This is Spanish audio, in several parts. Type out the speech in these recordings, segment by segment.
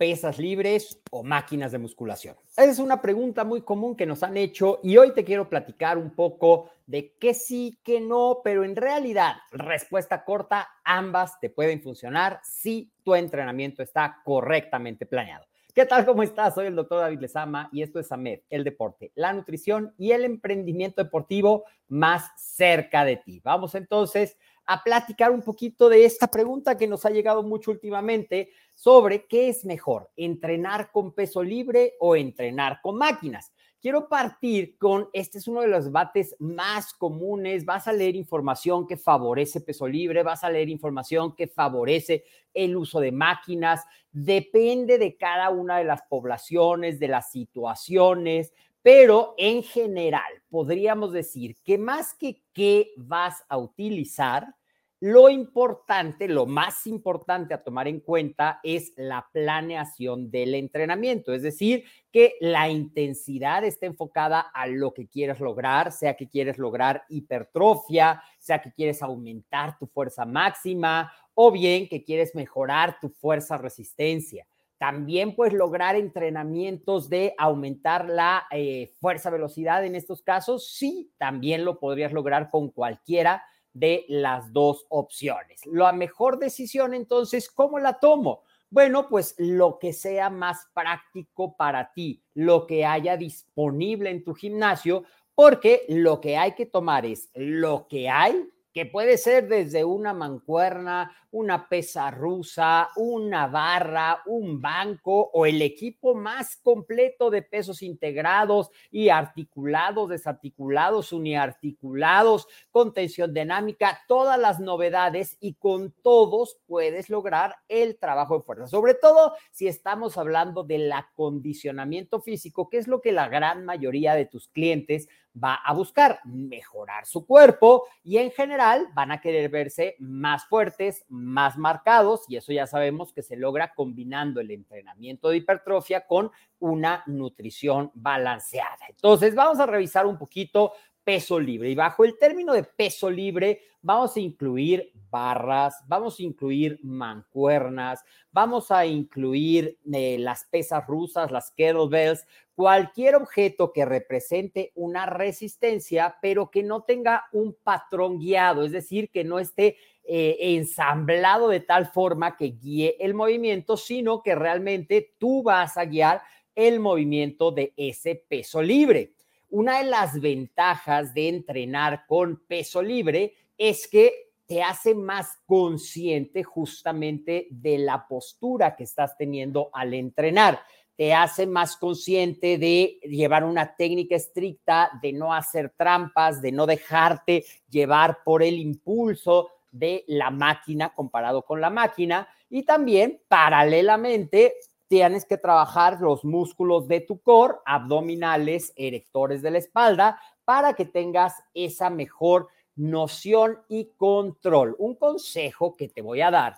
pesas libres o máquinas de musculación? Esa es una pregunta muy común que nos han hecho y hoy te quiero platicar un poco de qué sí, qué no, pero en realidad, respuesta corta, ambas te pueden funcionar si tu entrenamiento está correctamente planeado. ¿Qué tal? ¿Cómo estás? Soy el doctor David Lezama y esto es AMED, el deporte, la nutrición y el emprendimiento deportivo más cerca de ti. Vamos entonces a platicar un poquito de esta pregunta que nos ha llegado mucho últimamente sobre qué es mejor, entrenar con peso libre o entrenar con máquinas. Quiero partir con, este es uno de los debates más comunes, vas a leer información que favorece peso libre, vas a leer información que favorece el uso de máquinas, depende de cada una de las poblaciones, de las situaciones, pero en general podríamos decir que más que qué vas a utilizar, lo importante, lo más importante a tomar en cuenta es la planeación del entrenamiento, es decir, que la intensidad esté enfocada a lo que quieres lograr, sea que quieres lograr hipertrofia, sea que quieres aumentar tu fuerza máxima o bien que quieres mejorar tu fuerza resistencia. También puedes lograr entrenamientos de aumentar la eh, fuerza velocidad en estos casos. Sí, también lo podrías lograr con cualquiera de las dos opciones. La mejor decisión entonces, ¿cómo la tomo? Bueno, pues lo que sea más práctico para ti, lo que haya disponible en tu gimnasio, porque lo que hay que tomar es lo que hay que puede ser desde una mancuerna, una pesa rusa, una barra, un banco o el equipo más completo de pesos integrados y articulados, desarticulados, uniarticulados, con tensión dinámica, todas las novedades y con todos puedes lograr el trabajo de fuerza. Sobre todo si estamos hablando del acondicionamiento físico, que es lo que la gran mayoría de tus clientes va a buscar mejorar su cuerpo y en general van a querer verse más fuertes, más marcados y eso ya sabemos que se logra combinando el entrenamiento de hipertrofia con una nutrición balanceada. Entonces vamos a revisar un poquito peso libre y bajo el término de peso libre vamos a incluir barras, vamos a incluir mancuernas, vamos a incluir eh, las pesas rusas, las kettlebells, cualquier objeto que represente una resistencia, pero que no tenga un patrón guiado, es decir, que no esté eh, ensamblado de tal forma que guíe el movimiento, sino que realmente tú vas a guiar el movimiento de ese peso libre. Una de las ventajas de entrenar con peso libre es que te hace más consciente justamente de la postura que estás teniendo al entrenar te hace más consciente de llevar una técnica estricta, de no hacer trampas, de no dejarte llevar por el impulso de la máquina comparado con la máquina. Y también, paralelamente, tienes que trabajar los músculos de tu core, abdominales, erectores de la espalda, para que tengas esa mejor noción y control. Un consejo que te voy a dar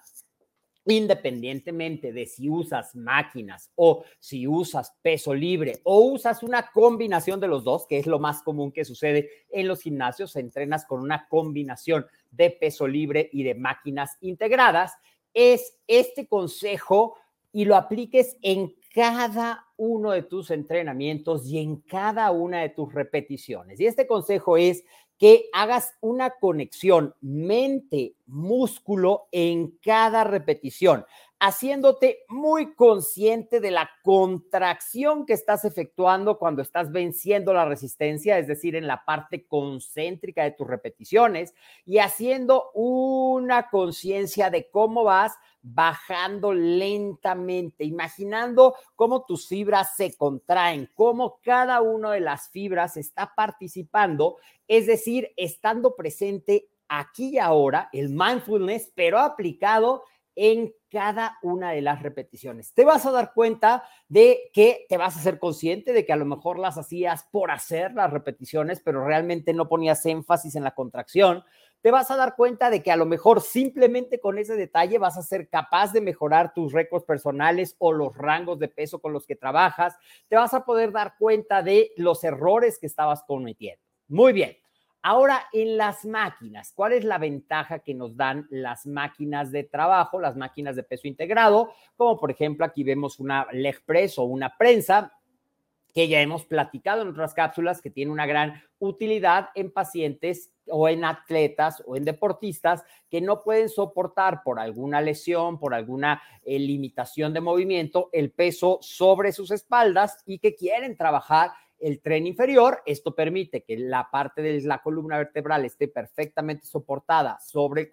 independientemente de si usas máquinas o si usas peso libre o usas una combinación de los dos, que es lo más común que sucede en los gimnasios, entrenas con una combinación de peso libre y de máquinas integradas, es este consejo y lo apliques en cada uno de tus entrenamientos y en cada una de tus repeticiones. Y este consejo es que hagas una conexión mente-músculo en cada repetición, haciéndote muy consciente de la contracción que estás efectuando cuando estás venciendo la resistencia, es decir, en la parte concéntrica de tus repeticiones, y haciendo una conciencia de cómo vas bajando lentamente, imaginando cómo tus fibras se contraen, cómo cada una de las fibras está participando, es decir, estando presente aquí y ahora, el mindfulness, pero aplicado en cada una de las repeticiones. Te vas a dar cuenta de que te vas a ser consciente de que a lo mejor las hacías por hacer las repeticiones, pero realmente no ponías énfasis en la contracción te vas a dar cuenta de que a lo mejor simplemente con ese detalle vas a ser capaz de mejorar tus récords personales o los rangos de peso con los que trabajas. Te vas a poder dar cuenta de los errores que estabas cometiendo. Muy bien. Ahora, en las máquinas, ¿cuál es la ventaja que nos dan las máquinas de trabajo, las máquinas de peso integrado? Como por ejemplo, aquí vemos una leg press o una prensa que ya hemos platicado en otras cápsulas, que tiene una gran utilidad en pacientes o en atletas o en deportistas que no pueden soportar por alguna lesión, por alguna eh, limitación de movimiento, el peso sobre sus espaldas y que quieren trabajar el tren inferior. Esto permite que la parte de la columna vertebral esté perfectamente soportada sobre,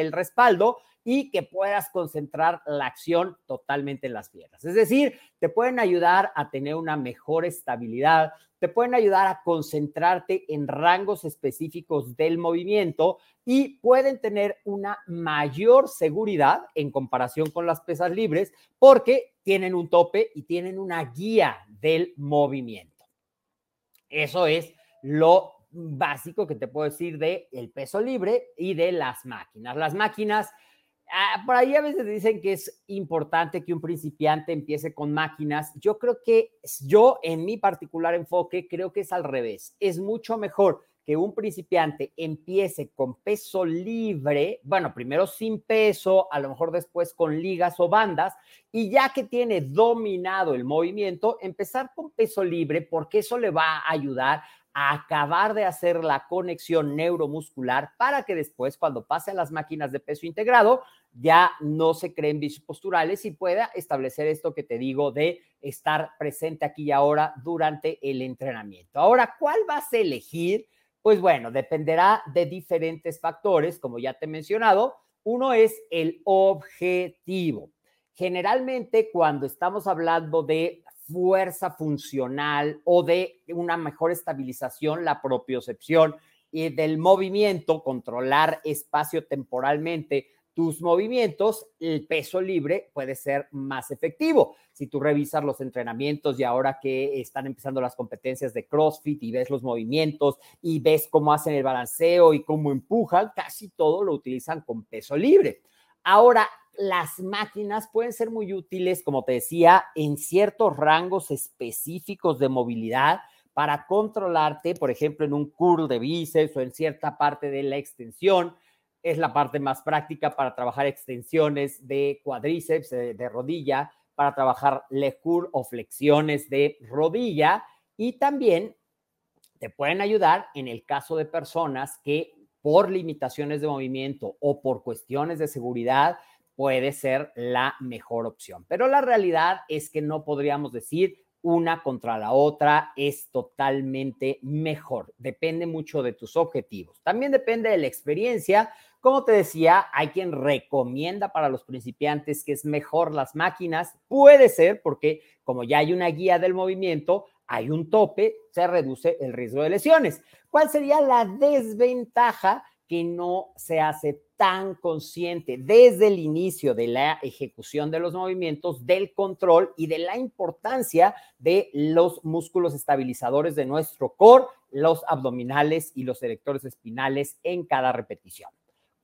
el respaldo y que puedas concentrar la acción totalmente en las piernas. Es decir, te pueden ayudar a tener una mejor estabilidad, te pueden ayudar a concentrarte en rangos específicos del movimiento y pueden tener una mayor seguridad en comparación con las pesas libres porque tienen un tope y tienen una guía del movimiento. Eso es lo básico que te puedo decir de el peso libre y de las máquinas. Las máquinas Ah, por ahí a veces dicen que es importante que un principiante empiece con máquinas. Yo creo que yo, en mi particular enfoque, creo que es al revés. Es mucho mejor que un principiante empiece con peso libre, bueno, primero sin peso, a lo mejor después con ligas o bandas, y ya que tiene dominado el movimiento, empezar con peso libre, porque eso le va a ayudar acabar de hacer la conexión neuromuscular para que después, cuando pase a las máquinas de peso integrado, ya no se creen vicios posturales y pueda establecer esto que te digo de estar presente aquí y ahora durante el entrenamiento. Ahora, ¿cuál vas a elegir? Pues bueno, dependerá de diferentes factores, como ya te he mencionado. Uno es el objetivo. Generalmente, cuando estamos hablando de fuerza funcional o de una mejor estabilización, la propiocepción y del movimiento, controlar espacio temporalmente tus movimientos, el peso libre puede ser más efectivo. Si tú revisas los entrenamientos y ahora que están empezando las competencias de CrossFit y ves los movimientos y ves cómo hacen el balanceo y cómo empujan, casi todo lo utilizan con peso libre. Ahora, las máquinas pueden ser muy útiles, como te decía, en ciertos rangos específicos de movilidad para controlarte, por ejemplo, en un curl de bíceps o en cierta parte de la extensión. Es la parte más práctica para trabajar extensiones de cuadríceps, de, rodilla, para trabajar leg curl o flexiones de rodilla. Y también te pueden ayudar en el caso de personas que por limitaciones de movimiento o por cuestiones de seguridad puede ser la mejor opción. Pero la realidad es que no podríamos decir una contra la otra es totalmente mejor. Depende mucho de tus objetivos. También depende de la experiencia. Como te decía, hay quien recomienda para los principiantes que es mejor las máquinas. Puede ser porque como ya hay una guía del movimiento, hay un tope, se reduce el riesgo de lesiones. ¿Cuál sería la desventaja? que no se hace tan consciente desde el inicio de la ejecución de los movimientos, del control y de la importancia de los músculos estabilizadores de nuestro core, los abdominales y los erectores espinales en cada repetición.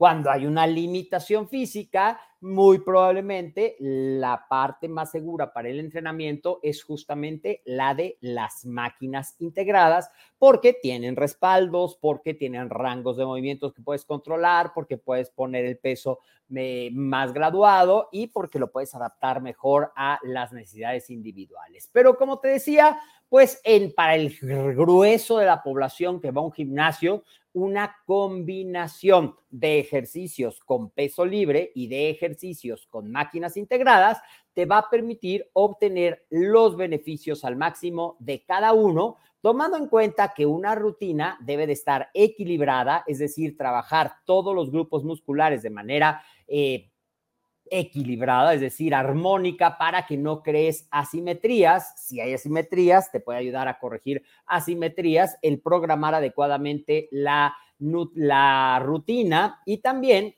Cuando hay una limitación física, muy probablemente la parte más segura para el entrenamiento es justamente la de las máquinas integradas, porque tienen respaldos, porque tienen rangos de movimientos que puedes controlar, porque puedes poner el peso más graduado y porque lo puedes adaptar mejor a las necesidades individuales. Pero como te decía, pues para el grueso de la población que va a un gimnasio, una combinación de ejercicios con peso libre y de ejercicios con máquinas integradas te va a permitir obtener los beneficios al máximo de cada uno, tomando en cuenta que una rutina debe de estar equilibrada, es decir, trabajar todos los grupos musculares de manera eh, equilibrada, es decir, armónica, para que no crees asimetrías. Si hay asimetrías, te puede ayudar a corregir asimetrías, el programar adecuadamente la, la rutina y también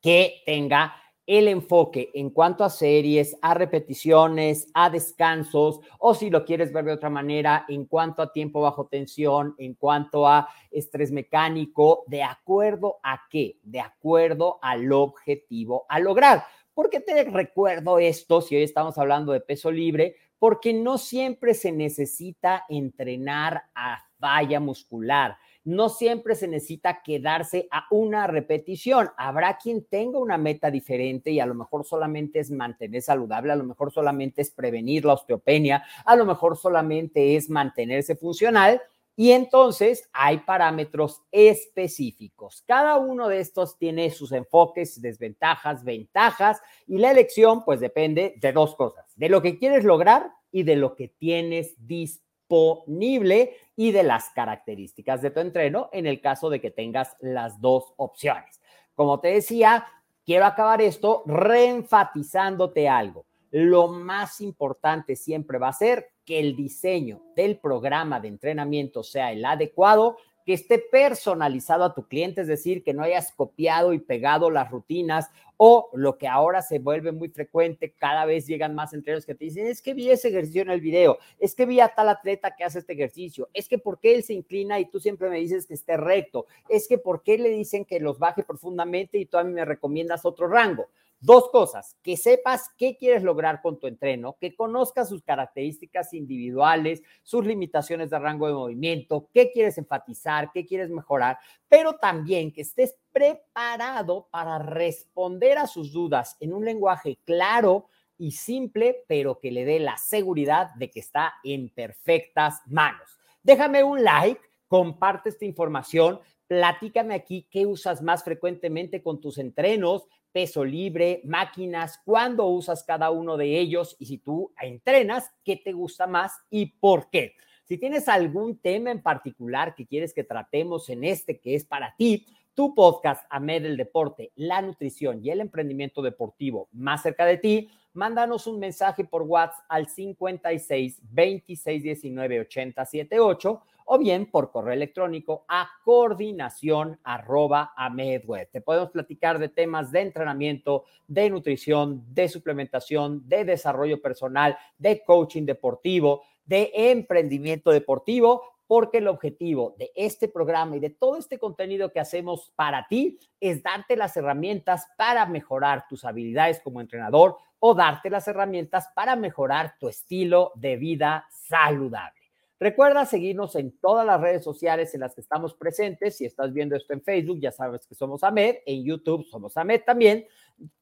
que tenga el enfoque en cuanto a series, a repeticiones, a descansos, o si lo quieres ver de otra manera, en cuanto a tiempo bajo tensión, en cuanto a estrés mecánico, de acuerdo a qué, de acuerdo al objetivo a lograr. ¿Por qué te recuerdo esto si hoy estamos hablando de peso libre? Porque no siempre se necesita entrenar a falla muscular no siempre se necesita quedarse a una repetición. Habrá quien tenga una meta diferente y a lo mejor solamente es mantener saludable, a lo mejor solamente es prevenir la osteopenia, a lo mejor solamente es mantenerse funcional. Y entonces hay parámetros específicos. Cada uno de estos tiene sus enfoques, desventajas, ventajas y la elección pues depende de dos cosas, de lo que quieres lograr y de lo que tienes disponible disponible y de las características de tu entreno en el caso de que tengas las dos opciones. Como te decía, quiero acabar esto reenfatizándote algo. Lo más importante siempre va a ser que el diseño del programa de entrenamiento sea el adecuado que esté personalizado a tu cliente, es decir, que no hayas copiado y pegado las rutinas o lo que ahora se vuelve muy frecuente, cada vez llegan más entrenos que te dicen, es que vi ese ejercicio en el video, es que vi a tal atleta que hace este ejercicio, es que por qué él se inclina y tú siempre me dices que esté recto, es que por qué le dicen que los baje profundamente y tú a mí me recomiendas otro rango. Dos cosas, que sepas qué quieres lograr con tu entreno, que conozcas sus características individuales, sus limitaciones de rango de movimiento, qué quieres enfatizar, qué quieres mejorar, pero también que estés preparado para responder a sus dudas en un lenguaje claro y simple, pero que le dé la seguridad de que está en perfectas manos. Déjame un like, comparte esta información, platícame aquí qué usas más frecuentemente con tus entrenos, peso libre, máquinas, cuándo usas cada uno de ellos y si tú entrenas, qué te gusta más y por qué. Si tienes algún tema en particular que quieres que tratemos en este que es para ti, tu podcast AMED del Deporte, la nutrición y el emprendimiento deportivo más cerca de ti, mándanos un mensaje por WhatsApp al 56 26 19 80 78 o bien por correo electrónico a coordinación arroba medweb. Te podemos platicar de temas de entrenamiento, de nutrición, de suplementación, de desarrollo personal, de coaching deportivo, de emprendimiento deportivo, porque el objetivo de este programa y de todo este contenido que hacemos para ti es darte las herramientas para mejorar tus habilidades como entrenador o darte las herramientas para mejorar tu estilo de vida saludable. Recuerda seguirnos en todas las redes sociales en las que estamos presentes. Si estás viendo esto en Facebook, ya sabes que somos AMED. En YouTube somos AMED también.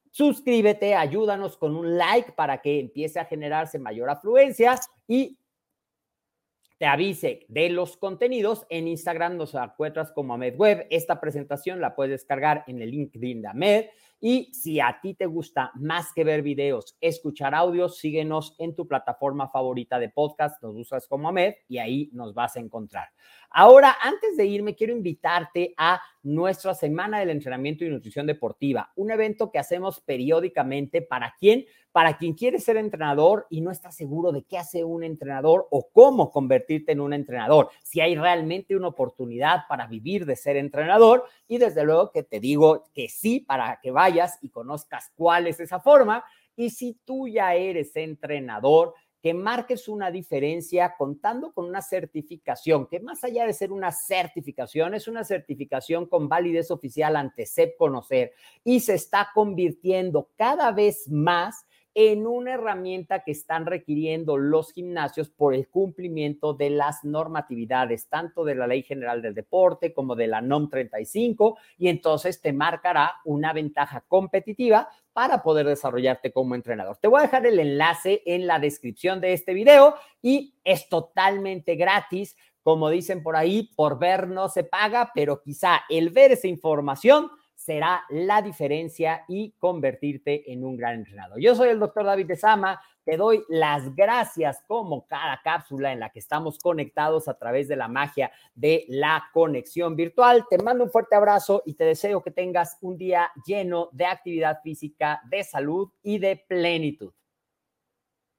Suscríbete, ayúdanos con un like para que empiece a generarse mayor afluencia y te avise de los contenidos. En Instagram nos encuentras como AMED Web. Esta presentación la puedes descargar en el LinkedIn de AMED. Y si a ti te gusta más que ver videos, escuchar audios, síguenos en tu plataforma favorita de podcast, nos usas como AMED y ahí nos vas a encontrar. Ahora, antes de irme, quiero invitarte a nuestra Semana del Entrenamiento y Nutrición Deportiva, un evento que hacemos periódicamente para quien, para quien quiere ser entrenador y no está seguro de qué hace un entrenador o cómo convertirte en un entrenador, si hay realmente una oportunidad para vivir de ser entrenador y desde luego que te digo que sí para que vayas y conozcas cuál es esa forma. Y si tú ya eres entrenador, que marques una diferencia contando con una certificación, que más allá de ser una certificación, es una certificación con validez oficial ante SEP Conocer y se está convirtiendo cada vez más en una herramienta que están requiriendo los gimnasios por el cumplimiento de las normatividades, tanto de la Ley General del Deporte como de la NOM 35, y entonces te marcará una ventaja competitiva para poder desarrollarte como entrenador. Te voy a dejar el enlace en la descripción de este video y es totalmente gratis. Como dicen por ahí, por ver no se paga, pero quizá el ver esa información será la diferencia y convertirte en un gran entrenador. Yo soy el doctor David de Sama, te doy las gracias como cada cápsula en la que estamos conectados a través de la magia de la conexión virtual. Te mando un fuerte abrazo y te deseo que tengas un día lleno de actividad física, de salud y de plenitud.